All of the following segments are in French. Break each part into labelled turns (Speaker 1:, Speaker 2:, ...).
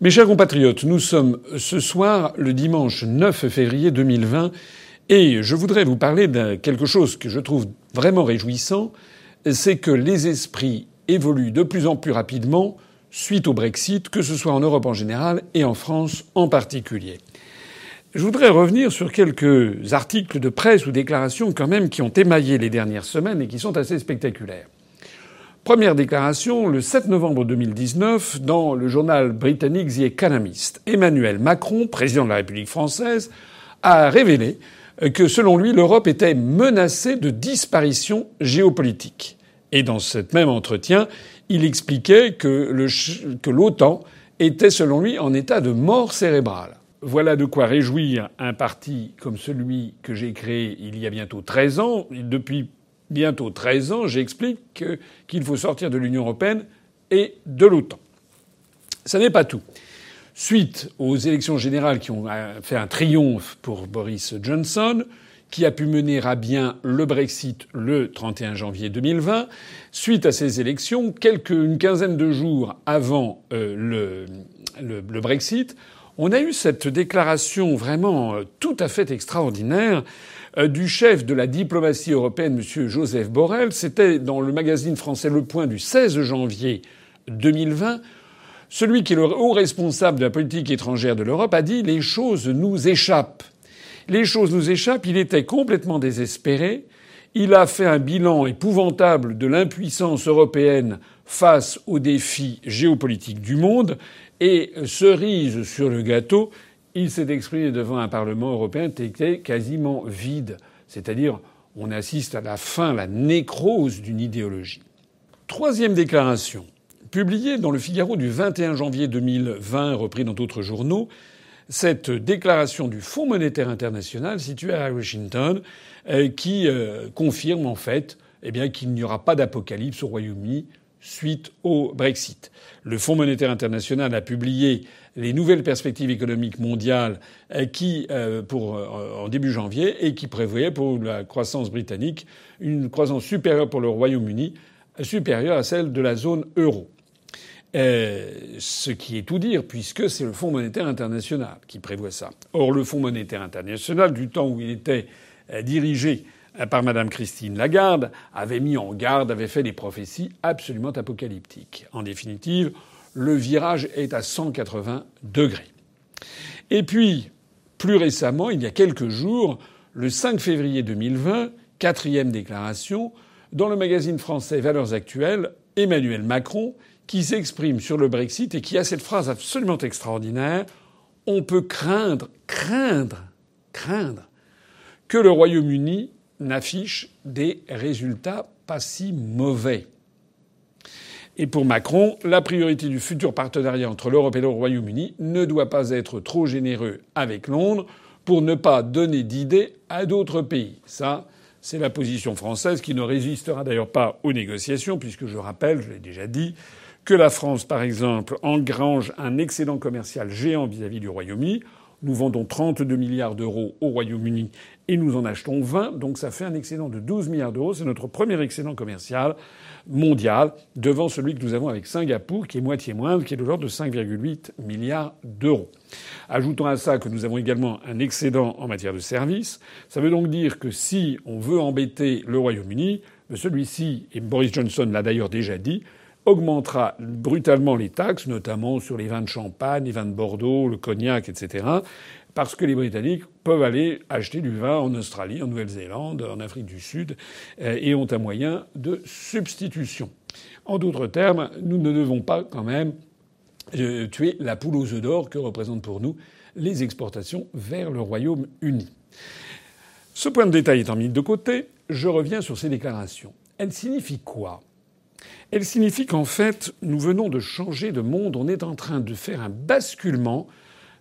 Speaker 1: Mes chers compatriotes, nous sommes ce soir le dimanche 9 février 2020 et je voudrais vous parler de quelque chose que je trouve vraiment réjouissant, c'est que les esprits évoluent de plus en plus rapidement suite au Brexit, que ce soit en Europe en général et en France en particulier. Je voudrais revenir sur quelques articles de presse ou déclarations quand même qui ont émaillé les dernières semaines et qui sont assez spectaculaires. Première déclaration le 7 novembre 2019 dans le journal britannique The Economist. Emmanuel Macron, président de la République française, a révélé que selon lui l'Europe était menacée de disparition géopolitique. Et dans ce même entretien, il expliquait que l'OTAN était selon lui en état de mort cérébrale. Voilà de quoi réjouir un parti comme celui que j'ai créé il y a bientôt 13 ans. Depuis bientôt 13 ans, j'explique qu'il faut sortir de l'Union européenne et de l'OTAN. Ce n'est pas tout. Suite aux élections générales qui ont fait un triomphe pour Boris Johnson, qui a pu mener à bien le Brexit le 31 janvier 2020, suite à ces élections, quelques, une quinzaine de jours avant euh, le, Brexit, on a eu cette déclaration vraiment euh, tout à fait extraordinaire euh, du chef de la diplomatie européenne, M. Joseph Borrell. C'était dans le magazine français Le Point du 16 janvier 2020. Celui qui est le haut responsable de la politique étrangère de l'Europe a dit les choses nous échappent. Les choses nous échappent. Il était complètement désespéré. Il a fait un bilan épouvantable de l'impuissance européenne face aux défis géopolitiques du monde. Et cerise sur le gâteau, il s'est exprimé devant un Parlement européen qui était quasiment vide. C'est-à-dire, on assiste à la fin, la nécrose d'une idéologie. Troisième déclaration, publiée dans le Figaro du 21 janvier 2020, repris dans d'autres journaux, cette déclaration du Fonds monétaire international situé à Washington, euh, qui euh, confirme en fait eh qu'il n'y aura pas d'apocalypse au Royaume-Uni suite au Brexit. Le Fonds monétaire international a publié les nouvelles perspectives économiques mondiales euh, qui, euh, euh, en début janvier et qui prévoyaient pour la croissance britannique une croissance supérieure pour le Royaume-Uni, supérieure à celle de la zone euro. ce qui est tout dire, puisque c'est le Fonds monétaire international qui prévoit ça. Or, le Fonds monétaire international, du temps où il était dirigé par Madame Christine Lagarde, avait mis en garde, avait fait des prophéties absolument apocalyptiques. En définitive, le virage est à 180 degrés. Et puis, plus récemment, il y a quelques jours, le 5 février 2020, quatrième déclaration, dans le magazine français Valeurs Actuelles, Emmanuel Macron, qui s'exprime sur le Brexit et qui a cette phrase absolument extraordinaire On peut craindre, craindre, craindre que le Royaume-Uni n'affiche des résultats pas si mauvais. Et pour Macron, la priorité du futur partenariat entre l'Europe et le Royaume-Uni ne doit pas être trop généreux avec Londres pour ne pas donner d'idées à d'autres pays. Ça, c'est la position française qui ne résistera d'ailleurs pas aux négociations, puisque je rappelle, je l'ai déjà dit, que la France, par exemple, engrange un excédent commercial géant vis-à-vis du Royaume-Uni. Nous vendons 32 milliards d'euros au Royaume-Uni et nous en achetons 20, donc ça fait un excédent de 12 milliards d'euros. C'est notre premier excédent commercial mondial devant celui que nous avons avec Singapour, qui est moitié moindre, qui est de l'ordre de 5,8 milliards d'euros. Ajoutons à ça que nous avons également un excédent en matière de services. Ça veut donc dire que si on veut embêter le Royaume-Uni, celui-ci, et Boris Johnson l'a d'ailleurs déjà dit, augmentera brutalement les taxes, notamment sur les vins de champagne, les vins de Bordeaux, le cognac, etc., parce que les Britanniques peuvent aller acheter du vin en Australie, en Nouvelle-Zélande, en Afrique du Sud, euh, et ont un moyen de substitution. En d'autres termes, nous ne devons pas quand même euh, tuer la poule aux œufs d'or que représentent pour nous les exportations vers le Royaume-Uni. Ce point de détail étant mis de côté, je reviens sur ces déclarations. Elles signifient quoi? Elles signifient qu'en fait, nous venons de changer de monde, on est en train de faire un basculement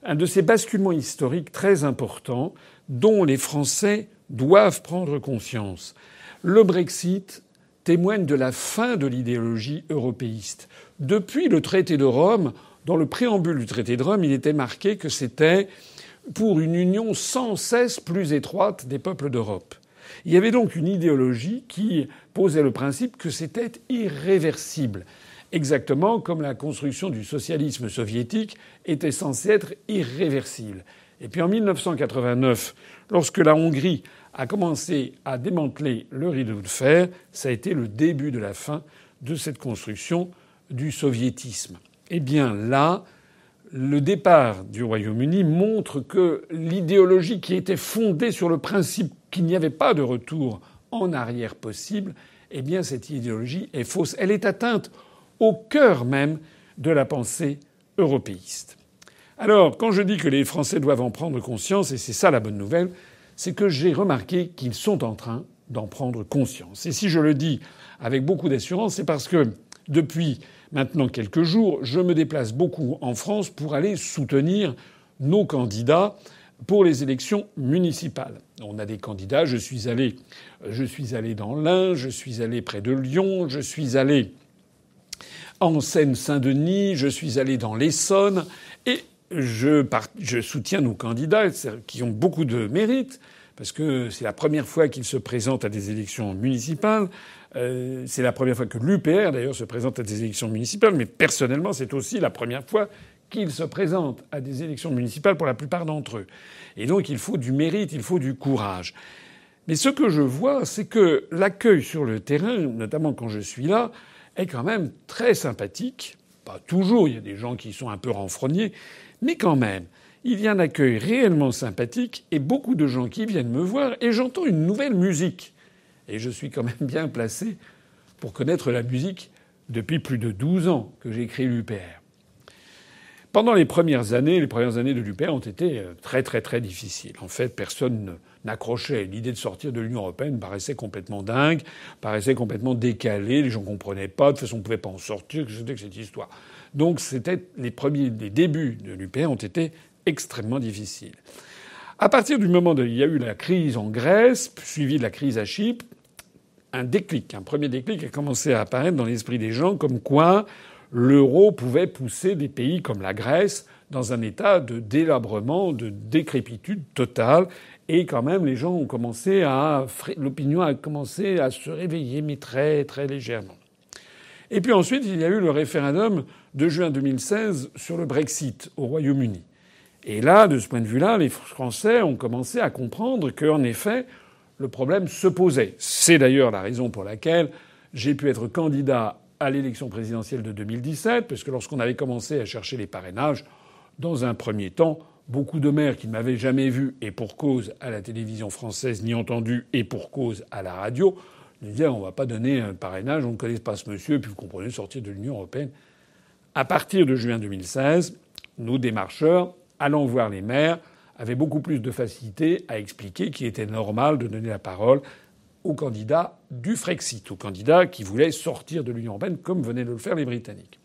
Speaker 1: un de ces basculements historiques très importants dont les Français doivent prendre conscience. Le Brexit témoigne de la fin de l'idéologie européiste. Depuis le traité de Rome, dans le préambule du traité de Rome, il était marqué que c'était pour une union sans cesse plus étroite des peuples d'Europe. Il y avait donc une idéologie qui posait le principe que c'était irréversible. exactement comme la construction du socialisme soviétique était censée être irréversible. Et puis en 1989, lorsque la Hongrie a commencé à démanteler le rideau de fer, ça a été le début de la fin de cette construction du soviétisme. Eh bien là, le départ du Royaume-Uni montre que l'idéologie qui était fondée sur le principe qu'il n'y avait pas de retour en arrière possible, eh bien cette idéologie est fausse. Elle est atteinte au cœur même de la pensée européiste. Alors, quand je dis que les Français doivent en prendre conscience, et c'est ça la bonne nouvelle, c'est que j'ai remarqué qu'ils sont en train d'en prendre conscience. Et si je le dis avec beaucoup d'assurance, c'est parce que depuis maintenant quelques jours, je me déplace beaucoup en France pour aller soutenir nos candidats pour les élections municipales. On a des candidats. Je suis allé, je suis allé dans l'Ain, je suis allé près de Lyon, je suis allé en Seine-Saint-Denis, je suis allé dans l'Essonne et je, soutiens nos candidats qui ont beaucoup de mérite parce que c'est la première fois qu'ils se présentent à des élections municipales. Euh, c'est la première fois que l'UPR d'ailleurs se présente à des élections municipales, mais personnellement c'est aussi la première fois qu'ils se présentent à des élections municipales pour la plupart d'entre eux. Et donc il faut du mérite, il faut du courage. Mais ce que je vois, c'est que l'accueil sur le terrain, notamment quand je suis là, est quand même très sympathique. Pas toujours, il y a des gens qui sont un peu renfrognés, mais quand même, il y a un accueil réellement sympathique et beaucoup de gens qui viennent me voir et j'entends une nouvelle musique. Et je suis quand même bien placé pour connaître la musique depuis plus de 12 ans que j'ai créé l'UPR. Pendant les premières années, les premières années de l'UPR ont été euh, très très très difficiles. En fait, personne n'accrochait. L'idée de sortir de l'Union européenne paraissait complètement dingue, paraissait complètement décalée. Les gens comprenaient pas. De toute façon, on pouvait pas en sortir. Que c'était que cette histoire? Donc, c'était les premiers, les débuts de l'UPR ont été extrêmement difficiles. À partir du moment où il y a eu la crise en Grèce, suivie de la crise à Chypre, un déclic, un premier déclic a commencé à apparaître dans l'esprit des gens, comme quoi l'euro pouvait pousser des pays comme la Grèce dans un état de délabrement, de décrépitude totale. Et quand même, les gens ont commencé à, l'opinion a commencé à se réveiller, mais très, très légèrement. Et puis ensuite, il y a eu le référendum de juin 2016 sur le Brexit au Royaume-Uni. Et là, de ce point de vue-là, les Français ont commencé à comprendre qu'en effet, le problème se posait. C'est d'ailleurs la raison pour laquelle j'ai pu être candidat à l'élection présidentielle de 2017, parce que lorsqu'on avait commencé à chercher les parrainages, dans un premier temps, beaucoup de maires qui ne m'avaient jamais vu, et pour cause à la télévision française, ni entendu, et pour cause à la radio, me disaient on va pas donner un parrainage, on ne connaît pas ce monsieur, puis vous comprenez, sortir de l'Union européenne. À partir de juin 2016, nos démarcheurs, allant voir les maires, avaient beaucoup plus de facilité à expliquer qu'il était normal de donner la parole au candidat du Frexit, au candidat qui voulait sortir de l'Union européenne comme venaient de le faire les Britanniques.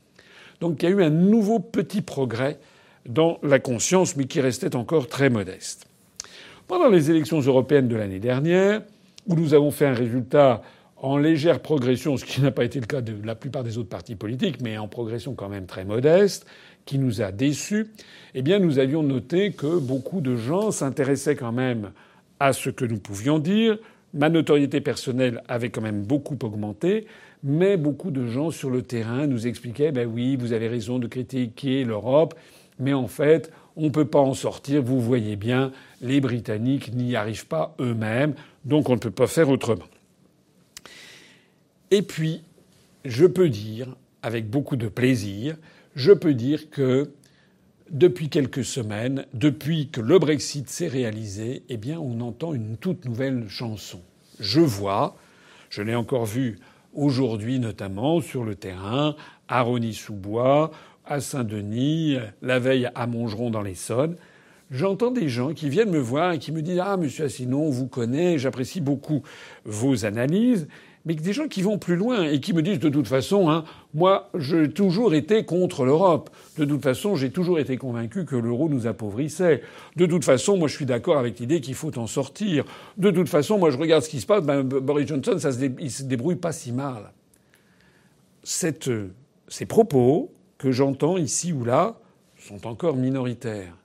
Speaker 1: Donc il y a eu un nouveau petit progrès dans la conscience, mais qui restait encore très modeste. Pendant les élections européennes de l'année dernière, où nous avons fait un résultat en légère progression, ce qui n'a pas été le cas de la plupart des autres partis politiques, mais en progression quand même très modeste, qui nous a déçus, eh bien nous avions noté que beaucoup de gens s'intéressaient quand même à ce que nous pouvions dire, Ma notoriété personnelle avait quand même beaucoup augmenté, mais beaucoup de gens sur le terrain nous expliquaient ben oui, vous avez raison de critiquer l'Europe, mais en fait, on ne peut pas en sortir. Vous voyez bien, les Britanniques n'y arrivent pas eux-mêmes, donc on ne peut pas faire autrement. Et puis, je peux dire, avec beaucoup de plaisir, je peux dire que depuis quelques semaines, depuis que le Brexit s'est réalisé, eh on entend une toute nouvelle chanson. Je vois, je l'ai encore vu aujourd'hui notamment sur le terrain, à Rony-sous-Bois, à Saint-Denis, la veille à Montgeron dans l'Essonne. J'entends des gens qui viennent me voir et qui me disent Ah, monsieur Assinon, on vous connaît, j'apprécie beaucoup vos analyses mais des gens qui vont plus loin et qui me disent de toute façon, hein, moi, j'ai toujours été contre l'Europe. De toute façon, j'ai toujours été convaincu que l'euro nous appauvrissait. De toute façon, moi, je suis d'accord avec l'idée qu'il faut en sortir. De toute façon, moi, je regarde ce qui se passe. Ben, Boris Johnson, ça se se débrouille pas si mal. Cette, ces propos que j'entends ici ou là sont encore minoritaires.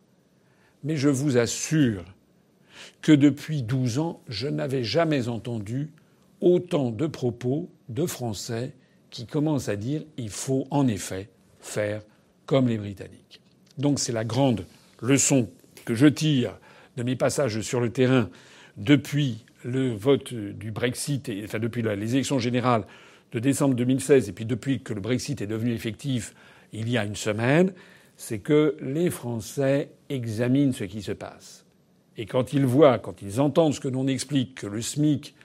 Speaker 1: Mais je vous assure que depuis 12 ans, je n'avais jamais entendu autant de propos de Français qui commencent à dire il faut en effet faire comme les Britanniques. Donc c'est la grande leçon que je tire de mes passages sur le terrain depuis le vote du Brexit, et, enfin depuis les élections générales de décembre 2016 et puis depuis que le Brexit est devenu effectif il y a une semaine, c'est que les Français examinent ce qui se passe. Et quand ils voient, quand ils entendent ce que l'on explique, que le SMIC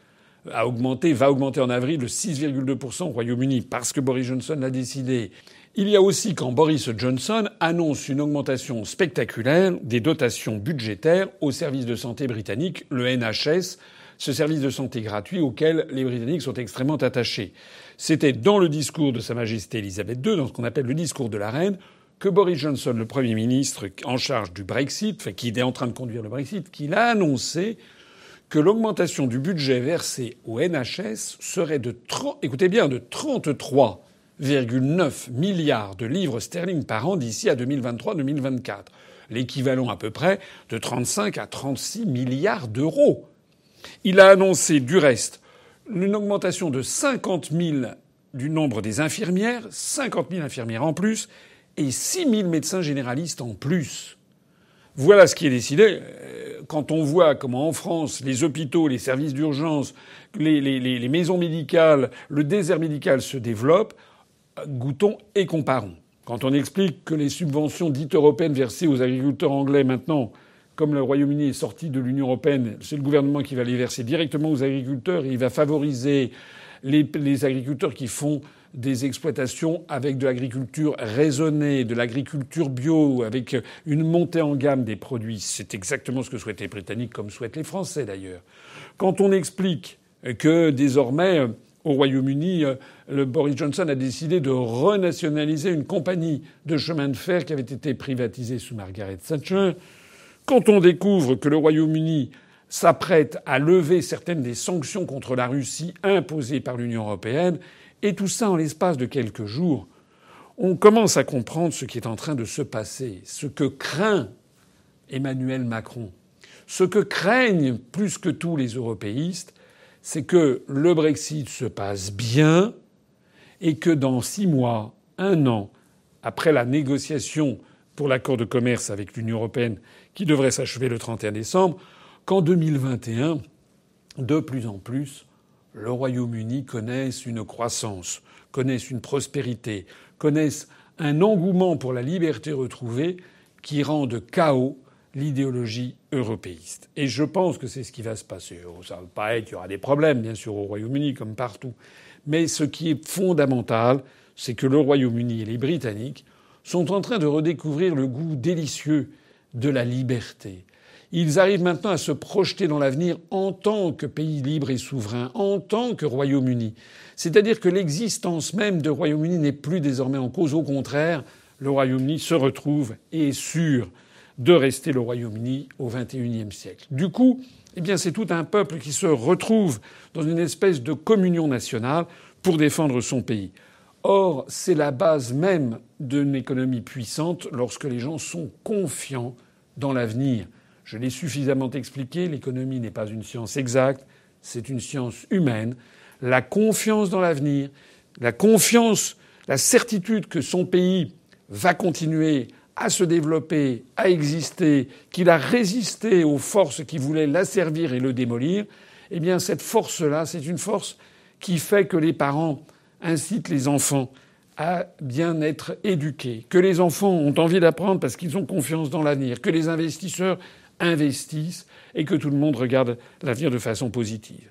Speaker 1: a augmenté, va augmenter en avril de 6,2% au Royaume-Uni parce que Boris Johnson l'a décidé. Il y a aussi quand Boris Johnson annonce une augmentation spectaculaire des dotations budgétaires au service de santé britannique, le NHS, ce service de santé gratuit auquel les Britanniques sont extrêmement attachés. C'était dans le discours de Sa Majesté Elisabeth II, dans ce qu'on appelle le discours de la reine, que Boris Johnson, le Premier ministre en charge du Brexit, enfin, qui est en train de conduire le Brexit, qu'il a annoncé que l'augmentation du budget versé au NHS serait de, écoutez bien, de 33,9 milliards de livres sterling par an d'ici à 2023-2024. L'équivalent à peu près de 35 à 36 milliards d'euros. Il a annoncé du reste une augmentation de 50 000 du nombre des infirmières, 50 000 infirmières en plus, et 6 000 médecins généralistes en plus. Voilà ce qui est décidé. Euh, quand on voit comment en France, les hôpitaux, les services d'urgence, les, maisons médicales, le désert médical se développent, goûtons et comparons. Quand on explique que les subventions dites européennes versées aux agriculteurs anglais maintenant comme le Royaume-Uni est sorti de l'Union européenne, c'est le gouvernement qui va les verser directement aux agriculteurs et il va favoriser les, agriculteurs qui font des exploitations avec de l'agriculture raisonnée, de l'agriculture bio, avec une montée en gamme des produits. C'est exactement ce que souhaitent les Britanniques, comme souhaitent les Français d'ailleurs. Quand on explique que désormais, au Royaume-Uni, le Boris Johnson a décidé de renationaliser une compagnie de chemin de fer qui avait été privatisée sous Margaret Thatcher, quand on découvre que le Royaume-Uni s'apprête à lever certaines des sanctions contre la Russie imposées par l'Union européenne, et tout ça en l'espace de quelques jours, on commence à comprendre ce qui est en train de se passer, ce que craint Emmanuel Macron, ce que craignent plus que tous les européistes, c'est que le Brexit se passe bien et que dans six mois, un an, après la négociation pour l'accord de commerce avec l'Union européenne qui devrait s'achever le 31 décembre, qu'en 2021, de plus en plus, le Royaume-Uni connaisse une croissance, connaisse une prospérité, connaisse un engouement pour la liberté retrouvée qui rende chaos l'idéologie européiste. Et je pense que c'est ce qui va se passer. Ça va pas être, il y aura des problèmes, bien sûr, au Royaume-Uni, comme partout. Mais ce qui est fondamental, c'est que le Royaume-Uni et les Britanniques sont en train de redécouvrir le goût délicieux de la liberté. Ils arrivent maintenant à se projeter dans l'avenir en tant que pays libre et souverain, en tant que Royaume-Uni. C'est-à-dire que l'existence même de Royaume-Uni n'est plus désormais en cause. Au contraire, le Royaume-Uni se retrouve et est sûr de rester le Royaume-Uni au XXIe siècle. Du coup, eh bien, c'est tout un peuple qui se retrouve dans une espèce de communion nationale pour défendre son pays. Or, c'est la base même d'une économie puissante lorsque les gens sont confiants dans l'avenir. Je l'ai suffisamment expliqué, l'économie n'est pas une science exacte, c'est une science humaine. La confiance dans l'avenir, la confiance, la certitude que son pays va continuer à se développer, à exister, qu'il a résisté aux forces qui voulaient l'asservir et le démolir, eh bien cette force-là, c'est une force qui fait que les parents incite les enfants à bien être éduqués, que les enfants ont envie d'apprendre parce qu'ils ont confiance dans l'avenir, que les investisseurs investissent et que tout le monde regarde l'avenir de façon positive.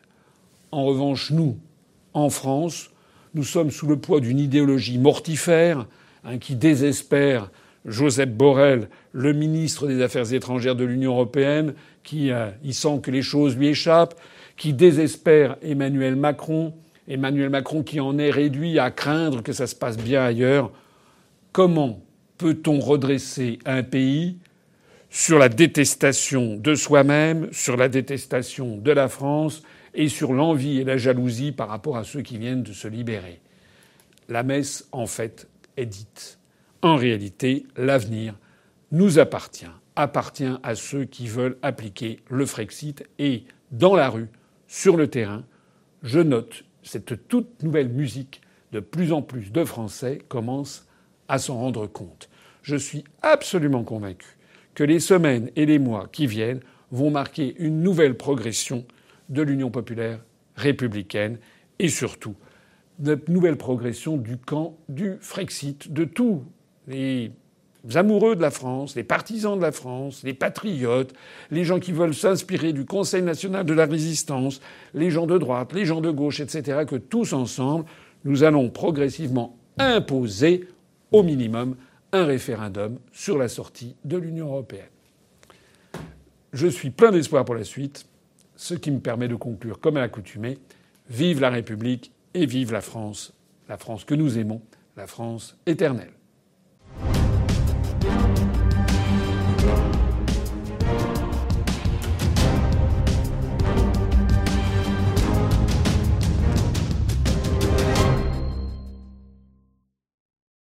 Speaker 1: En revanche, nous, en France, nous sommes sous le poids d'une idéologie mortifère hein, qui désespère Joseph Borrell, le ministre des Affaires étrangères de l'Union européenne, qui euh, sent que les choses lui échappent, qui désespère Emmanuel Macron, Emmanuel Macron qui en est réduit à craindre que ça se passe bien ailleurs, comment peut-on redresser un pays sur la détestation de soi-même, sur la détestation de la France et sur l'envie et la jalousie par rapport à ceux qui viennent de se libérer La messe, en fait, est dite. En réalité, l'avenir nous appartient, appartient à ceux qui veulent appliquer le Frexit et, dans la rue, sur le terrain, je note cette toute nouvelle musique de plus en plus de Français commencent à s'en rendre compte. Je suis absolument convaincu que les semaines et les mois qui viennent vont marquer une nouvelle progression de l'Union populaire républicaine et surtout de nouvelle progression du camp du Frexit, de tous les amoureux de la France, les partisans de la France, les patriotes, les gens qui veulent s'inspirer du Conseil national de la résistance, les gens de droite, les gens de gauche, etc., que tous ensemble, nous allons progressivement imposer au minimum un référendum sur la sortie de l'Union européenne. Je suis plein d'espoir pour la suite, ce qui me permet de conclure comme à l'accoutumée Vive la République et vive la France, la France que nous aimons, la France éternelle.